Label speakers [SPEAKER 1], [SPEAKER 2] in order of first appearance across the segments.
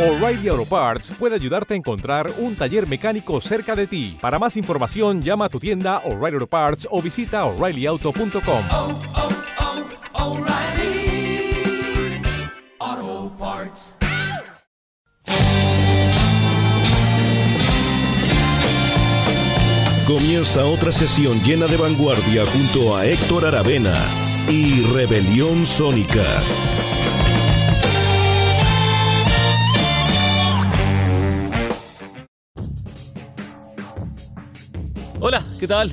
[SPEAKER 1] O'Reilly Auto Parts puede ayudarte a encontrar un taller mecánico cerca de ti. Para más información, llama a tu tienda O'Reilly Auto Parts o visita oreillyauto.com.
[SPEAKER 2] oh, oh, Parts.
[SPEAKER 3] Comienza otra sesión llena de vanguardia junto a Héctor Aravena y Rebelión Sónica.
[SPEAKER 4] Hola, ¿qué tal?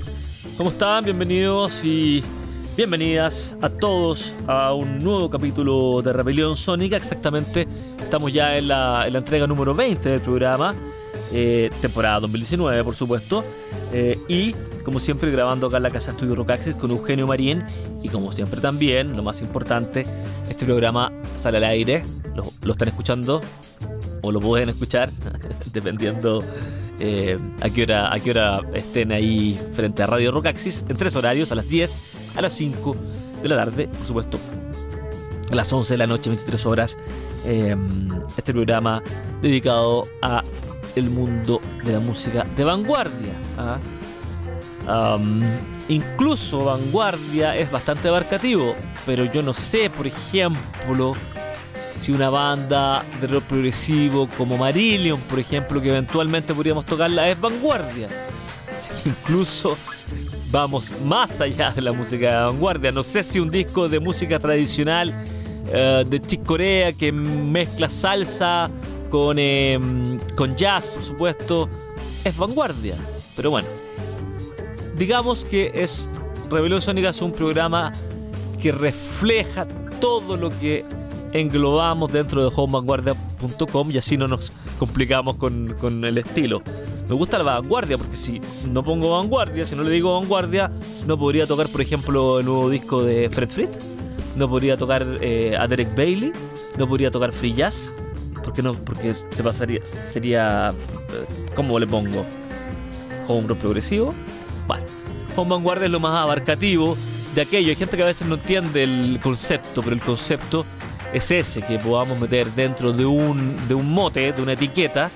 [SPEAKER 4] ¿Cómo están? Bienvenidos y bienvenidas a todos a un nuevo capítulo de Rebelión Sónica. Exactamente, estamos ya en la, en la entrega número 20 del programa, eh, temporada 2019, por supuesto. Eh, y, como siempre, grabando acá en la Casa Estudio Rocaxis con Eugenio Marín. Y, como siempre, también, lo más importante, este programa sale al aire. Lo, lo están escuchando o lo pueden escuchar, dependiendo eh, a, qué hora, a qué hora estén ahí frente a Radio Rocaxis, en tres horarios, a las 10, a las 5 de la tarde, por supuesto, a las 11 de la noche, 23 horas, eh, este programa dedicado a el mundo de la música de vanguardia. ¿ah? Incluso vanguardia es bastante abarcativo, pero yo no sé, por ejemplo, si una banda de rock progresivo como Marillion, por ejemplo, que eventualmente podríamos tocarla, es vanguardia. Incluso vamos más allá de la música de vanguardia. No sé si un disco de música tradicional eh, de Chick Corea que mezcla salsa con, eh, con jazz, por supuesto, es vanguardia. Pero bueno, digamos que es Rebelión Sónica es un programa que refleja todo lo que englobamos dentro de homevanguardia.com y así no nos complicamos con, con, el estilo. Me gusta la vanguardia porque si no pongo vanguardia, si no le digo vanguardia, no podría tocar, por ejemplo, el nuevo disco de Fred Frit, no podría tocar eh, a Derek Bailey, no podría tocar Free Jazz, porque no, porque se pasaría, sería, eh, ¿cómo le pongo? Home rock progresivo. Home vanguardia es lo más abarcativo de aquello. Hay gente que a veces no entiende el concepto, pero el concepto es ese, que podamos meter dentro de un, de un mote, de una etiqueta,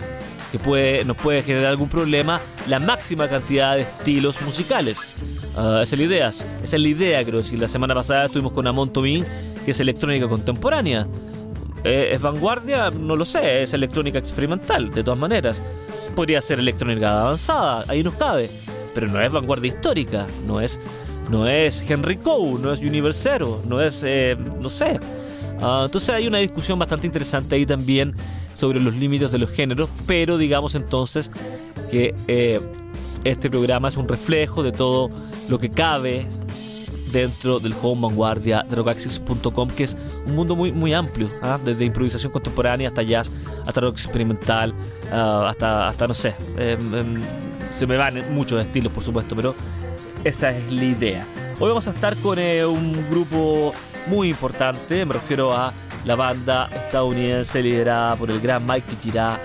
[SPEAKER 4] que puede, nos puede generar algún problema, la máxima cantidad de estilos musicales. Uh, esa es la idea, esa es la idea, creo. Si la semana pasada estuvimos con Amon Tobin, que es electrónica contemporánea. Eh, ¿Es vanguardia? No lo sé, es electrónica experimental, de todas maneras. Podría ser electrónica avanzada, ahí nos cabe. Pero no es vanguardia histórica, no es, no es Henry Coe, no es Universero, no es, eh, no sé. Uh, entonces hay una discusión bastante interesante ahí también sobre los límites de los géneros, pero digamos entonces que eh, este programa es un reflejo de todo lo que cabe dentro del home vanguardia de rockaxis.com, que es un mundo muy, muy amplio, ¿ah? desde improvisación contemporánea hasta jazz, hasta rock experimental, uh, hasta, hasta no sé, eh, eh, se me van muchos estilos por supuesto, pero esa es la idea. Hoy vamos a estar con eh, un grupo muy importante, me refiero a la banda estadounidense liderada por el gran Michael Girard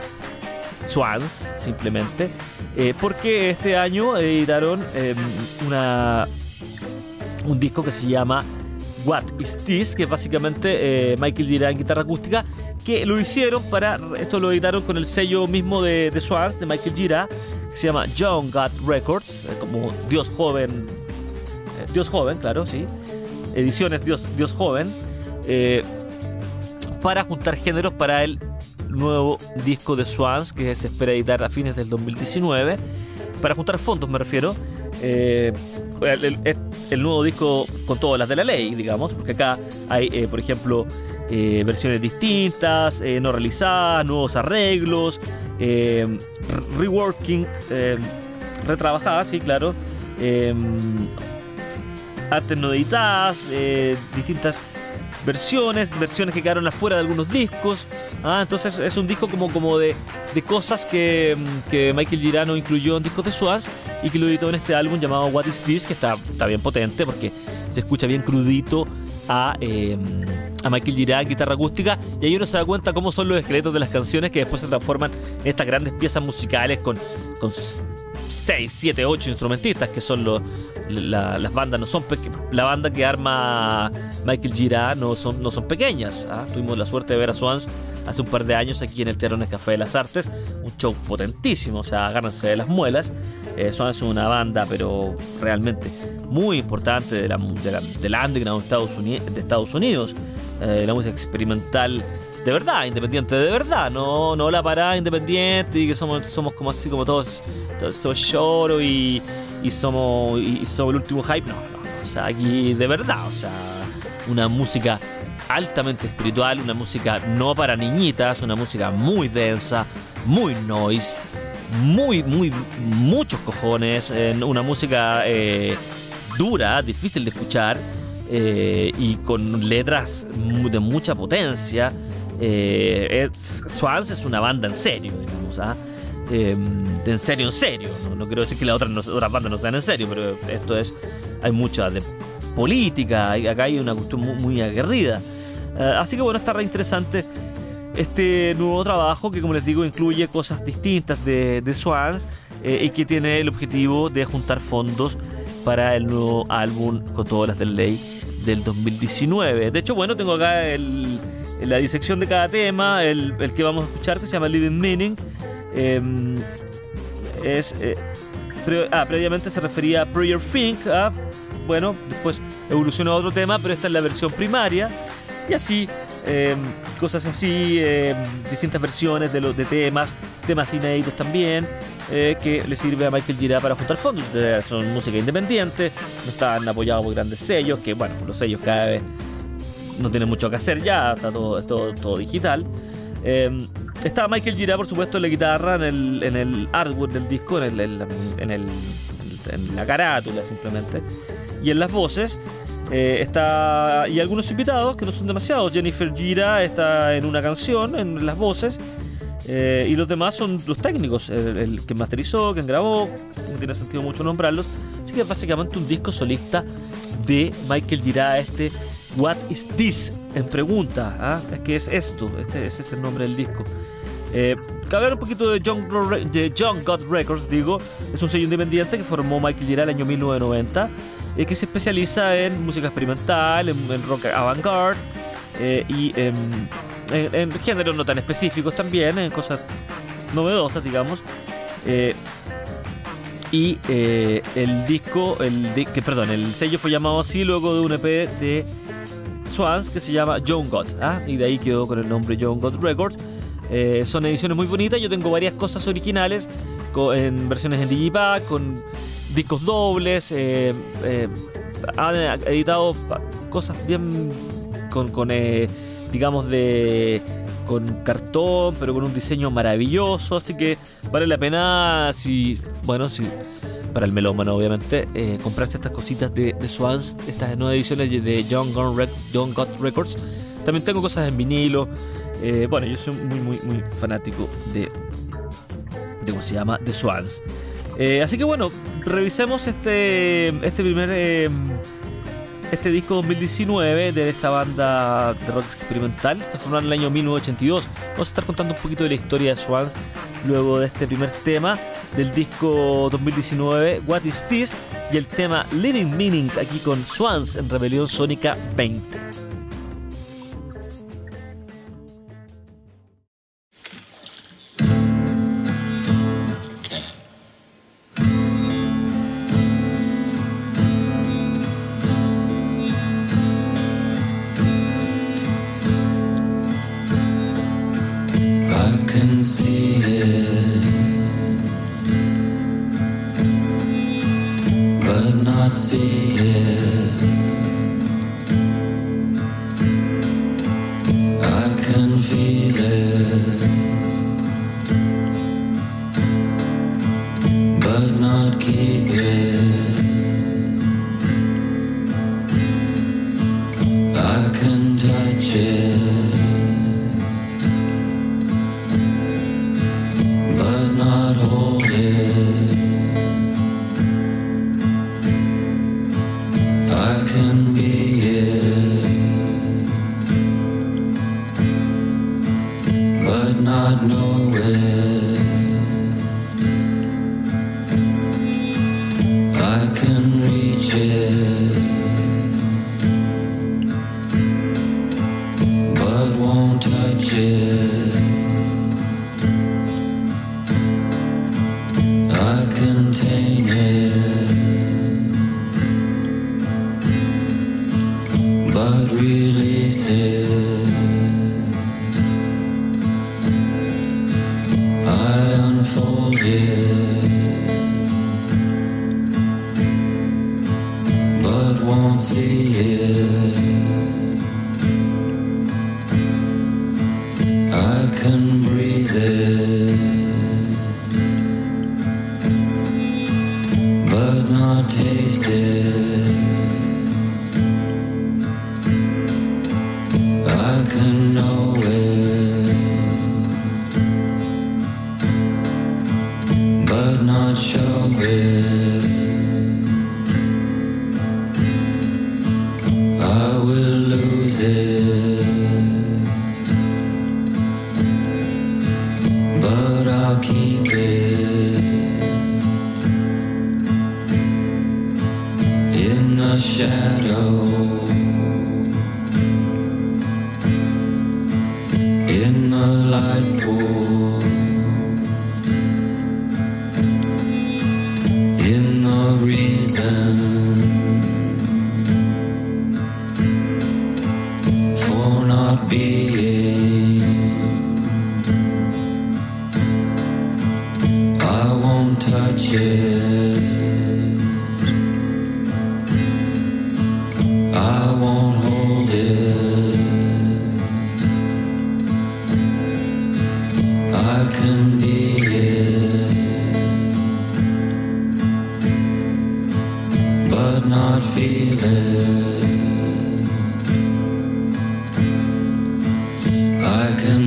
[SPEAKER 4] Swans, simplemente, eh, porque este año editaron eh, una, un disco que se llama What Is This, que es básicamente eh, Michael Girard en guitarra acústica, que lo hicieron para, esto lo editaron con el sello mismo de, de Swans, de Michael Girard, que se llama Young God Records, como Dios joven, Dios joven, claro, sí ediciones Dios, Dios Joven, eh, para juntar géneros para el nuevo disco de Swans que se espera editar a fines del 2019. Para juntar fondos me refiero. Eh, el, nuevo disco con todas las de la ley, digamos, porque acá hay, eh, por ejemplo, versiones distintas, no realizadas, nuevos arreglos, reworking, retrabajadas, sí, claro artes no editadas, eh, distintas versiones, versiones que quedaron afuera de algunos discos. Ah, entonces es un disco como, como de, de cosas que, que, Michael Girano incluyó en discos de Swans y que lo editó en este álbum llamado What Is This, que está, está bien potente porque se escucha bien crudito a, eh, a Michael Girard en guitarra acústica y ahí uno se da cuenta cómo son los esqueletos de las canciones que después se transforman en estas grandes piezas musicales con, con 6, 7, 8 instrumentistas, que son los, la- las bandas, no son la banda que arma Michael Gira no son, no son pequeñas. ¿ah? Tuvimos la suerte de ver a Swans hace un par de años aquí en el Teatro Café de las Artes, un show potentísimo, o sea, agárrense de las muelas. Eh, Swans es una banda, pero realmente muy importante de la, de del underground de Estados Unidos, de Estados Unidos. Eh, la música experimental de verdad, independiente de verdad, no, no la parada independiente y que somos, somos como así como todos, todos, lloro y, y somos y, somos el último hype, no, no, no, o sea, aquí de verdad, o sea, una música altamente espiritual, una música no para niñitas, una música muy densa, muy noise, muy, muy, muchos cojones, una música eh, dura, difícil de escuchar eh, y con letras de mucha potencia. Eh, Swans es una banda en serio, digamos, ¿ah? Eh, en serio, en serio. No, quiero decir que las otras, no- otras bandas no sean en serio, pero esto es. Hay mucha de política, acá hay una cuestión muy, muy aguerrida. Eh, así que bueno, está re interesante este nuevo trabajo que, como les digo, incluye cosas distintas de, de Swans eh, y que tiene el objetivo de juntar fondos para el nuevo álbum con todas las del ley del 2019. De hecho, bueno, tengo acá el, la disección de cada tema, el, el que vamos a escuchar que se llama Living Meaning. Eh, es, eh, ah, previamente se refería a Prayer Think. ah, bueno, después evolucionó a otro tema, pero esta es la versión primaria. Y así, eh, cosas así, eh, distintas versiones de, los de temas, temas inéditos también, eh, que le sirve a Michael Gira para juntar fondos. Son música independiente, no están apoyados por grandes sellos, que bueno, los sellos cada vez no tienen mucho que hacer ya, está todo, todo, digital. Eh, está Michael Gira, por supuesto, en la guitarra, en el, en el artwork del disco, en, el, en, el- la carátula simplemente, y en las voces. eh, está y algunos invitados que no son demasiados. Jennifer Gira está en una canción, en las voces, eh, y los demás son los técnicos, el, el que masterizó, quien grabó, no tiene sentido mucho nombrarlos. Así que básicamente un disco solista de Michael Gira, este What is this? En pregunta, ¿ah? Que es esto, este, es el nombre del disco. Eh, hablar un poquito de John, God Records, digo, es un sello independiente que formó Michael Gira el año 1990, eh, que se especializa en música experimental, en, rock avant-garde eh, y en, en- géneros no tan específicos también, en cosas novedosas, digamos. Eh, y eh, el disco, el que perdón, el sello fue llamado así luego de un EP de Que se llama John God, ¿ah? y de ahí quedó con el nombre John God Records. Eh, son ediciones muy bonitas, yo tengo varias cosas originales co- en versiones en Digipack, con discos dobles, eh, eh, han editado cosas bien con, con eh, digamos de con cartón, pero con un diseño maravilloso, así que vale la pena si, bueno, si para el melómano obviamente, eh, comprarse estas cositas de, Swans, estas nuevas ediciones de John, Gunn Rec- John God Records. También tengo cosas en vinilo. eh, bueno, yo soy muy, muy, muy fanático de, de cómo se llama, de Swans. Eh, así que bueno, revisemos este, este primer eh, este disco 2019 de esta banda de rock experimental. Se formó en el año 1982. Vamos a estar contando un poquito de la historia de Swans luego de este primer tema del disco 2019 What Is This y el tema Living Meaning aquí con Swans en Rebelión Sónica 20.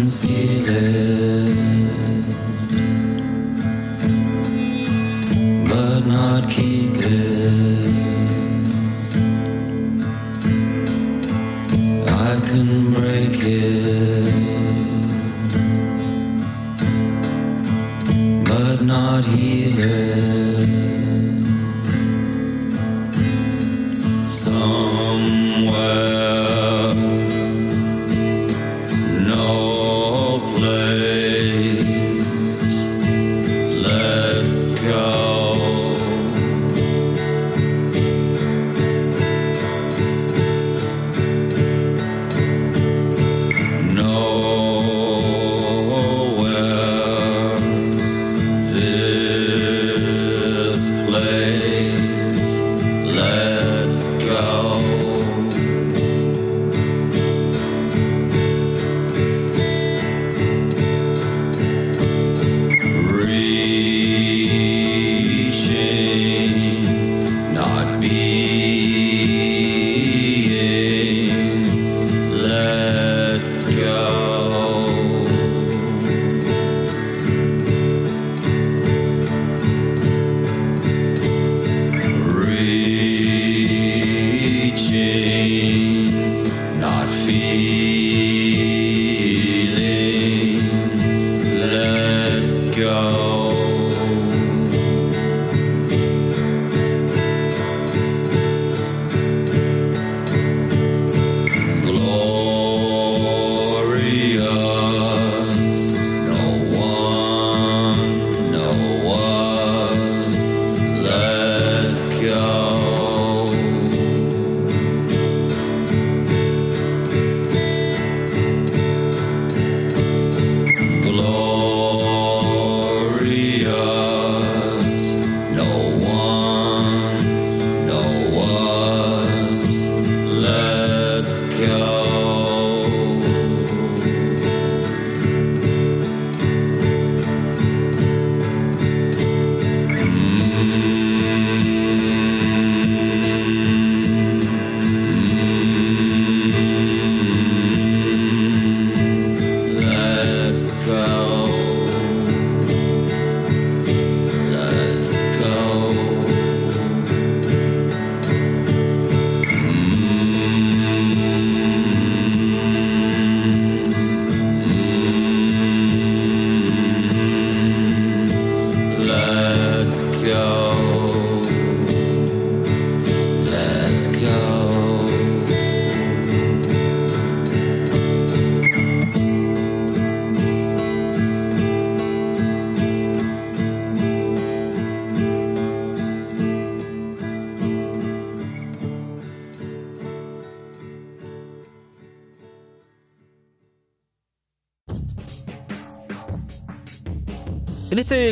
[SPEAKER 4] stealing.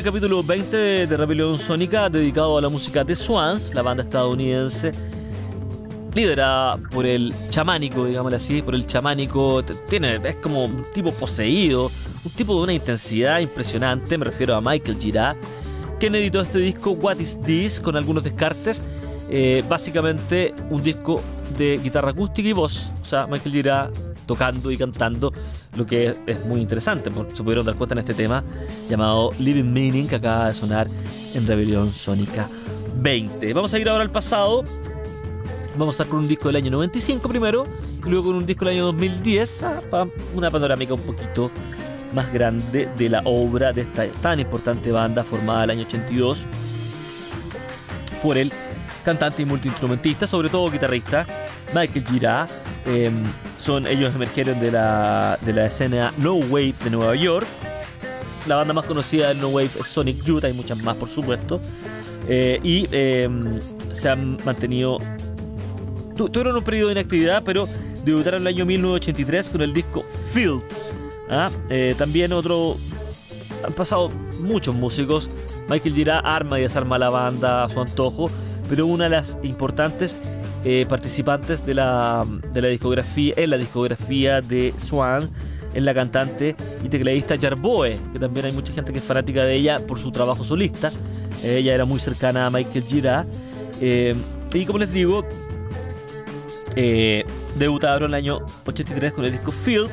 [SPEAKER 4] Capítulo 20 de Rebelión Sónica, dedicado a la música de Swans, la banda estadounidense, liderada por el chamánico, digámoslo así, por el chamánico, tiene, es como un tipo poseído, un tipo de una intensidad impresionante, me refiero a Michael Girard, quien editó este disco What Is This con algunos descartes, eh, básicamente un disco de guitarra acústica y voz, o sea, Michael Girard tocando y cantando, lo que es, muy interesante, se pudieron dar cuenta en este tema llamado Living Meaning que acaba de sonar en Rebelión Sónica 20. Vamos a ir ahora al pasado, vamos a estar con un disco del año 95 primero y luego con un disco del año 2010 ah, una panorámica un poquito más grande de la obra de esta tan importante banda formada el año 82 por el cantante y multiinstrumentista, sobre todo guitarrista, Michael Girard. Eh, son, ellos emergieron de la, de la escena No Wave de Nueva York. La banda más conocida del No Wave es Sonic Youth, hay muchas más por supuesto. Eh, y eh, se han mantenido... tu- Tuvieron un periodo de inactividad, pero debutaron en el año 1983 con el disco Field. ¿ah? Eh, también otro... Han pasado muchos músicos. Michael Girard arma y desarma la banda a su antojo, pero una de las importantes eh, participantes de la, de la discografía, en la discografía de Swan, es la cantante y tecladista Jarboe, que también hay mucha gente que es fanática de ella por su trabajo solista. Eh, ella era muy cercana a Michael Girard. Eh, y como les digo, eh, debutaron en el año 83 con el disco Field.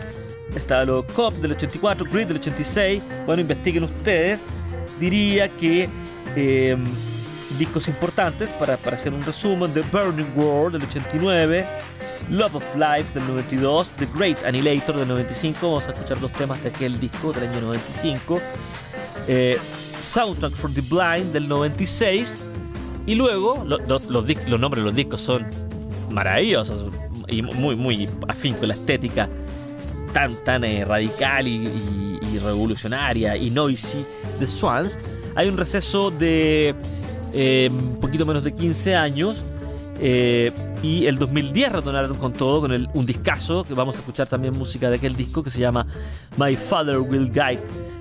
[SPEAKER 4] Está lo Cop del 84, Grid del 86. Bueno, investiguen ustedes. Diría que eh, discos importantes para, para hacer un resumen: The Burning World del 89, Love of Life del 92, The Great Annihilator del 95. Vamos a escuchar dos temas de aquel disco del año 95. Eh, Soundtrack for the Blind del 96. Y luego, lo- lo- los, los nombres de los discos son maravillosos y muy, muy afín con la estética tan, tan eh, radical y- y revolucionaria y noisy de Swans. Hay un receso de eh, un poquito menos de 15 años. eh, y el 2010 retornaron con todo, con el, un discazo, que vamos a escuchar también música de aquel disco que se llama My Father Will Guide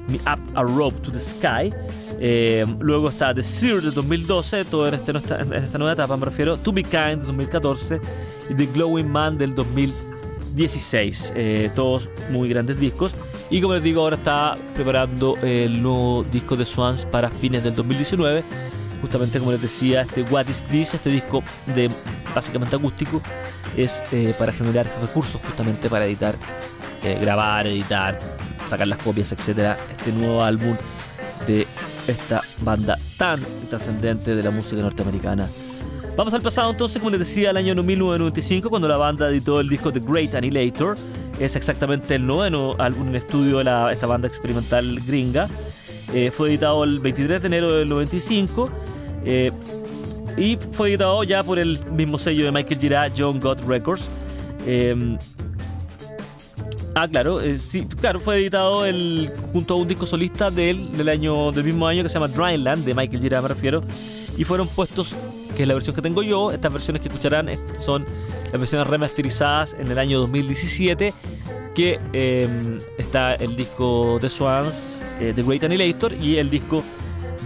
[SPEAKER 4] Me Up a Rope to the Sky. Eh, luego está The Seer de 2012, todo en, este, en esta nueva etapa me refiero, To Be Kind de 2014 y The Glowing Man del 2016. Eh, todos muy grandes discos. Y como les digo, ahora está preparando el nuevo disco de Swans para fines del 2019. Justamente como les decía, este What Is This, este disco de básicamente acústico, es eh, para generar recursos justamente para editar, eh, grabar, editar, sacar las copias, etcétera. Este nuevo álbum de esta banda tan trascendente de la música norteamericana. Vamos al pasado entonces, como les decía, el año 1995, cuando la banda editó el disco The Great Annihilator. Es exactamente el noveno álbum en estudio de la- esta banda experimental gringa. Eh, fue editado el 23 de enero del 95 eh, y fue editado ya por el mismo sello de Michael Girard, John Gott Records. Eh, Ah, claro, eh, sí, claro, fue editado junto a un disco solista de él, del año, del mismo año que se llama Dryland, de Michael Girard me refiero, y fueron puestos, que es la versión que tengo yo, estas versiones que escucharán eh, son las versiones remasterizadas en el año 2017, que eh, está el disco de Swans, eh, The Great Annihilator, y el disco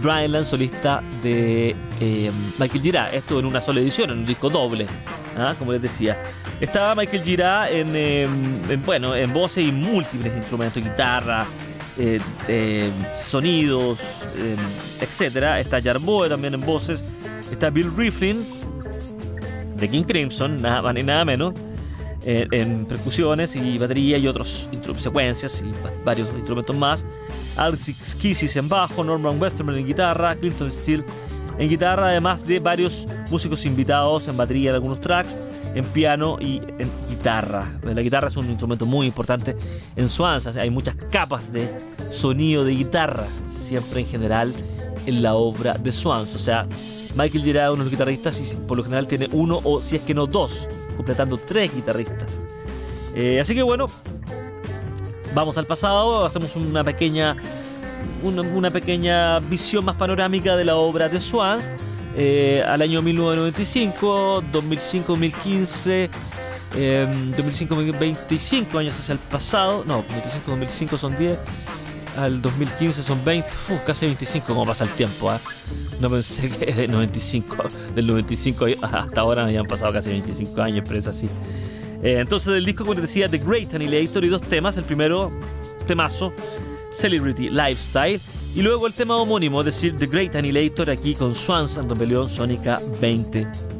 [SPEAKER 4] Dryland solista de eh, Michael Girard, esto en una sola edición, en un disco doble, ¿ah? como les decía. Estaba Michael Girard en, eh, en, bueno, en voces y múltiples instrumentos, guitarra, eh, eh, sonidos, eh, etcétera. Está Jarboe también en voces. Está Bill Riflin de King Crimson, nada más ni nada menos, eh, en percusiones y batería y otros secuencias y va- varios instrumentos más. Alex Kissis en bajo, Norman Westerman en guitarra, Clinton Steele en guitarra, además de varios músicos invitados en batería en algunos tracks, en piano y en guitarra. La guitarra es un instrumento muy importante en Swans, o sea, hay muchas capas de sonido de guitarra, siempre en general en la obra de Swans. O sea, Michael Girard es uno de los guitarristas y por lo general tiene uno o si es que no dos, completando tres guitarristas. Eh, así que bueno, vamos al pasado, hacemos una pequeña una, una pequeña visión más panorámica de la obra de Swans eh, al año 1995, 2005-2015, eh, 2005-2025 años hacia el pasado, no, 2005-2005 son 10, al 2015 son 20, uf, casi 25, como pasa el tiempo. ¿ah? No pensé que de 95, del 95 hasta ahora habían pasado casi 25 años, pero es así. Eh, entonces del disco, como les decía, The Great Annihilator y dos temas. El primero, temazo, Celebrity Lifestyle. Y luego el tema homónimo, es decir, The Great Annihilator aquí con Swans and Rebellion Sónica 20.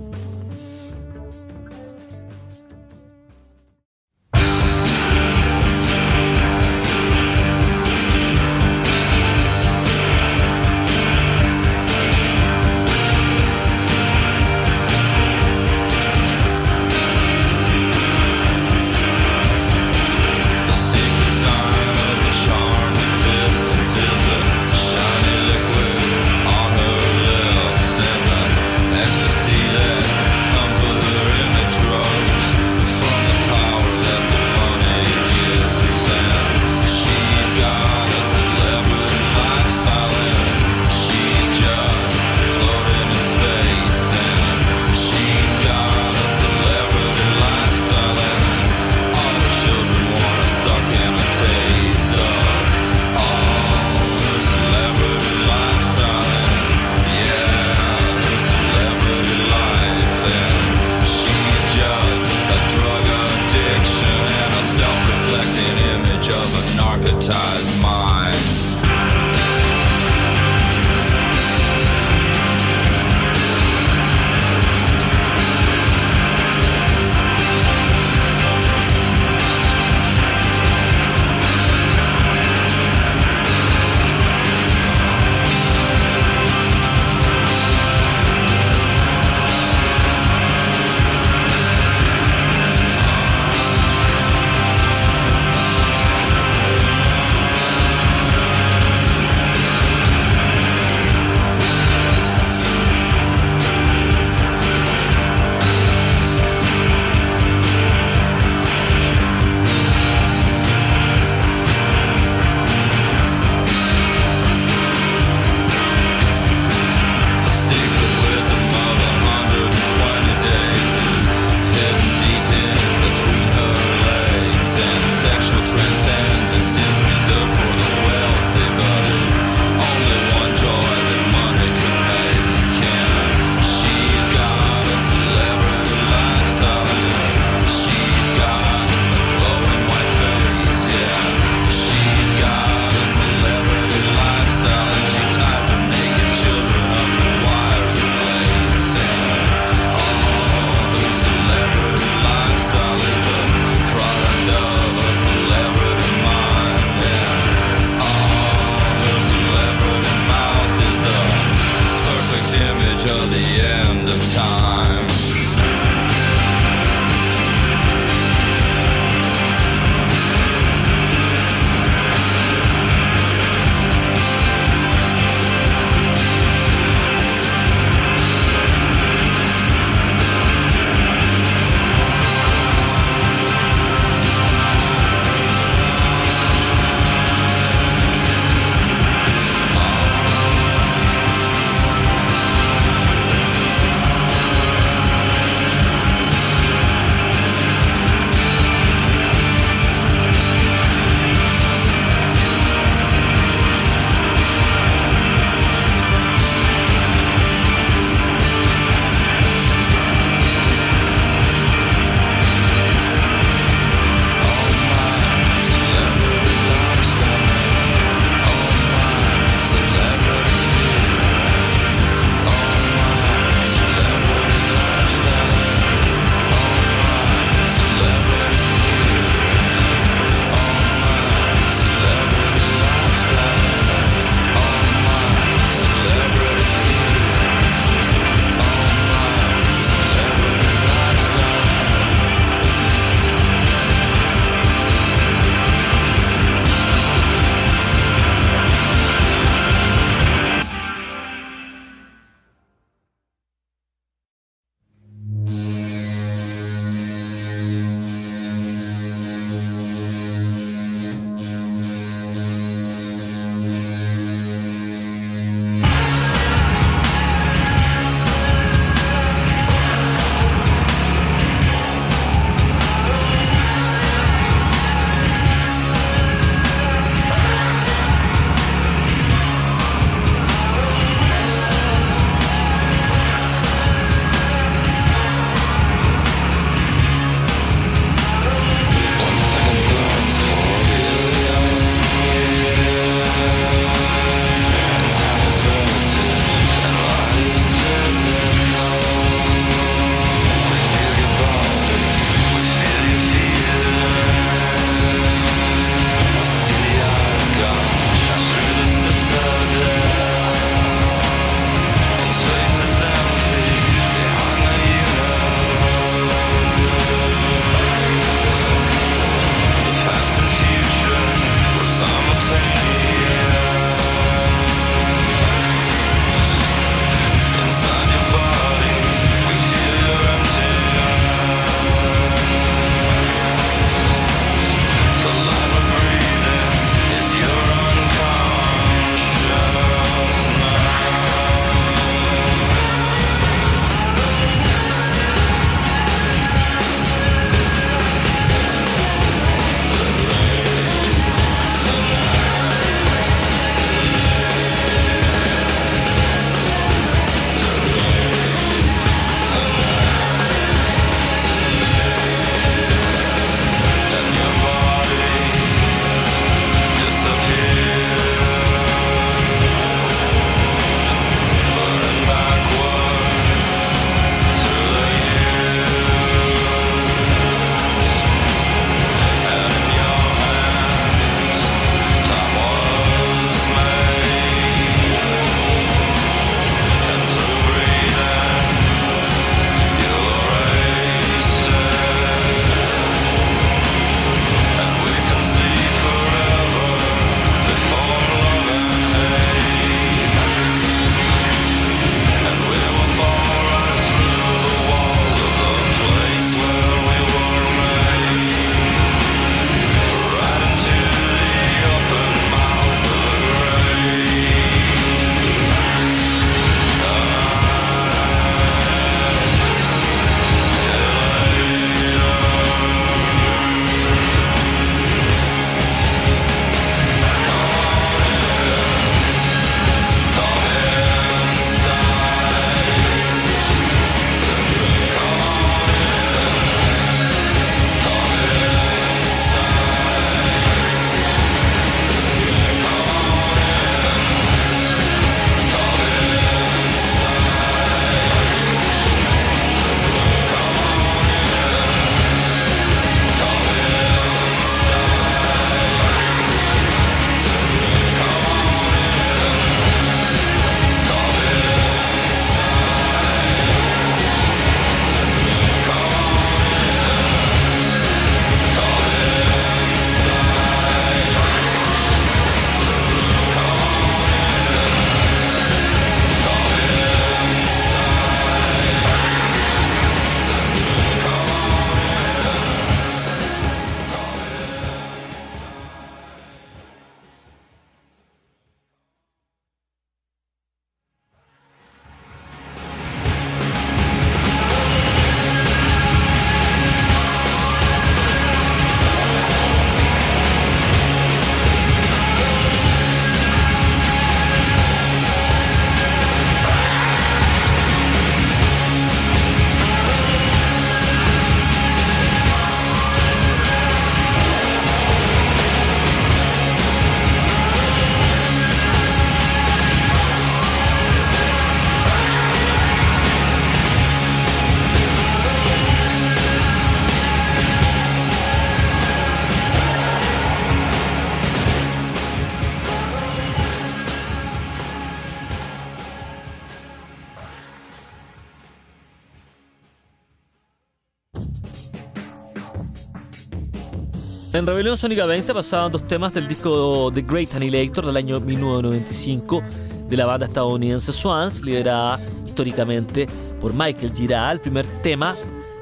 [SPEAKER 4] En Rebelión Sónica 20 pasaban dos temas del disco The Great Annihilator del año 1995 de la banda estadounidense Swans, liderada históricamente por Michael Gira. El primer tema,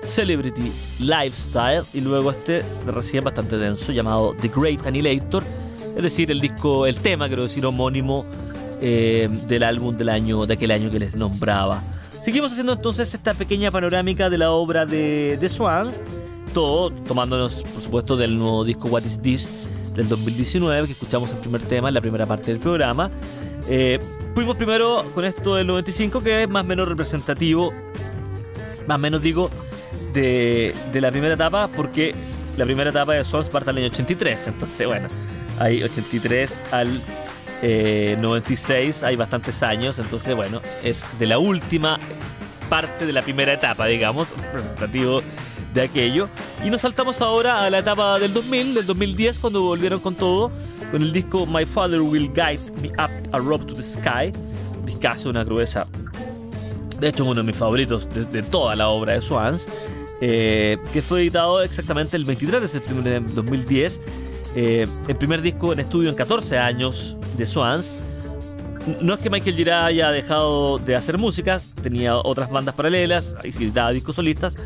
[SPEAKER 4] Celebrity Lifestyle, y luego este recién bastante denso llamado The Great Annihilator, es decir, el disco, el tema, quiero decir, homónimo eh, del álbum del año, de aquel año que les nombraba. Seguimos haciendo entonces esta pequeña panorámica de la obra de, de Swans, todo tomándonos, por supuesto, del nuevo disco What Is This del 2019, que escuchamos el primer tema en la primera parte del programa. Eh, fuimos primero con esto del 95, que es más o menos representativo, más o menos digo, de, de la primera etapa, porque la primera etapa de parte del año 83, entonces bueno, hay 83 al eh, 96, hay bastantes años, entonces bueno, es de la última parte de la primera etapa, digamos, representativo de aquello. Y nos saltamos ahora a la etapa del 2000, del 2010, cuando volvieron con todo, con el disco My Father Will Guide Me Up a Rope to the Sky, discazo, una crudeza. De hecho, uno de mis favoritos de, de toda la obra de Swans, eh, que fue editado exactamente el 23 de septiembre de 2010. Eh, el primer disco en estudio en 14 años de Swans. No es que Michael Gira haya dejado de hacer música, tenía otras bandas paralelas, y editaba discos solistas,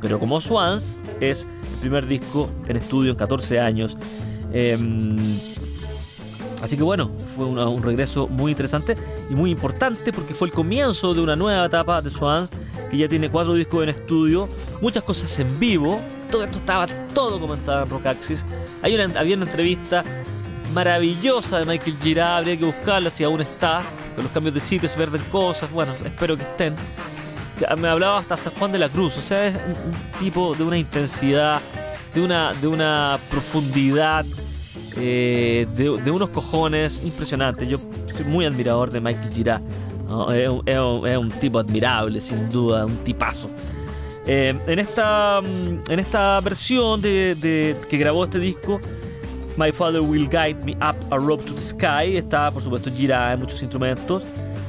[SPEAKER 4] pero como Swans es el primer disco en estudio en 14 años. Eh, así que bueno, fue un regreso muy interesante y muy importante porque fue el comienzo de una nueva etapa de Swans que ya tiene cuatro discos en estudio, muchas cosas en vivo. Todo esto estaba todo comentado en Rock Axis. Hay una, había una entrevista maravillosa de Michael Gira, habría que buscarla si aún está. Con los cambios de sitio se pierden cosas, bueno, espero que estén. Me hablaba hasta San Juan de la Cruz, o sea, es un, tipo de una intensidad, de una, de una profundidad, eh, de, unos cojones impresionantes. Yo soy muy admirador de Michael Gira. ¿no? Es, un- tipo admirable, sin duda, un tipazo. Eh, en, esta, mm, en esta versión de, que grabó este disco, My Father Will Guide Me Up a Rope to the Sky, está por supuesto Gira en muchos instrumentos,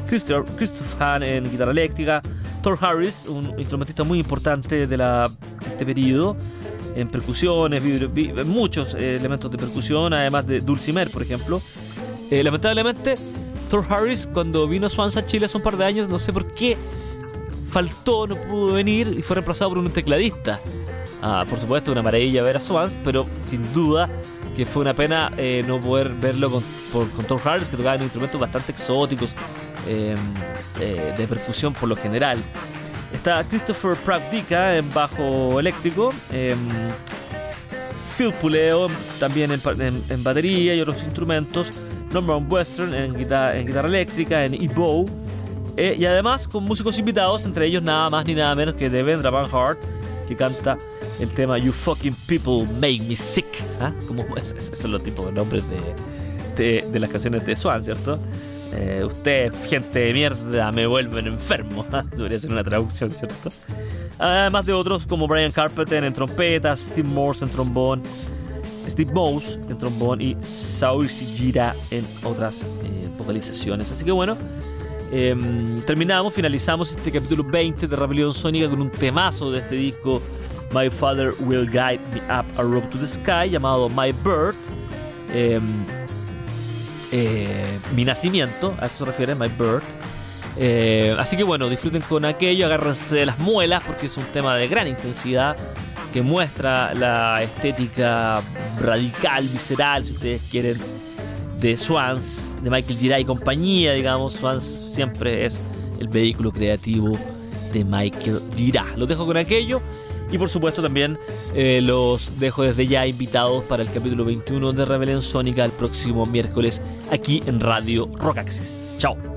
[SPEAKER 4] Christopher, Christoph Hahn en guitarra eléctrica, Thor Harris, un instrumentista muy importante de, la, de este periodo, en percusiones, muchos eh, elementos de percusión, además de Dulcimer, por ejemplo. Eh, lamentablemente, Thor Harris, cuando vino a Chile hace un par de años, no sé por qué, faltó, no pudo venir y fue reemplazado por un tecladista. Ah, por supuesto, una maravilla ver a Swans, pero sin duda que fue una pena eh, no poder verlo con, por- con Thor Harris, que tocaba en instrumentos bastante exóticos eh, eh, de percusión por lo general. Está Christopher Pravdika en bajo eléctrico. eh, Phil Puleo también en, en- batería y otros instrumentos. Norman Western en, guita- en guitarra eléctrica, en E-Bow. Eh, y además con músicos invitados, entre ellos nada más ni nada menos que Devendra Van Hart, que canta el tema You Fucking People Make Me Sick. ¿Ah? Como es- es- esos son los tipos de nombres de, de, de las canciones de Swan, ¿cierto? Eh, usted, gente de mierda, me vuelven enfermo. ¿ah? Debería ser una traducción, ¿cierto? Además de otros como Brian Carpenter en trompetas, Steve Morse en trombón, Steve Mouse en trombón y Saul Gira en otras eh, vocalizaciones. Así que bueno, em, terminamos, finalizamos este capítulo 20 de Rebelión Sónica con un temazo de este disco My Father Will Guide Me Up a Rope to the Sky llamado My Birth. Em, eh, mi nacimiento, a eso se refiere, My Birth. Eh, así que bueno, disfruten con aquello, agárrense de las muelas porque es un tema de gran intensidad que muestra la estética radical, visceral, si ustedes quieren, de Swans, de Michael Gira y compañía, digamos. Swans siempre es el vehículo creativo de Michael Gira. Los dejo con aquello y por supuesto también eh, los dejo desde ya invitados para el capítulo 21 de Rebelión Sónica el próximo miércoles aquí en Radio Rock Access. Chao.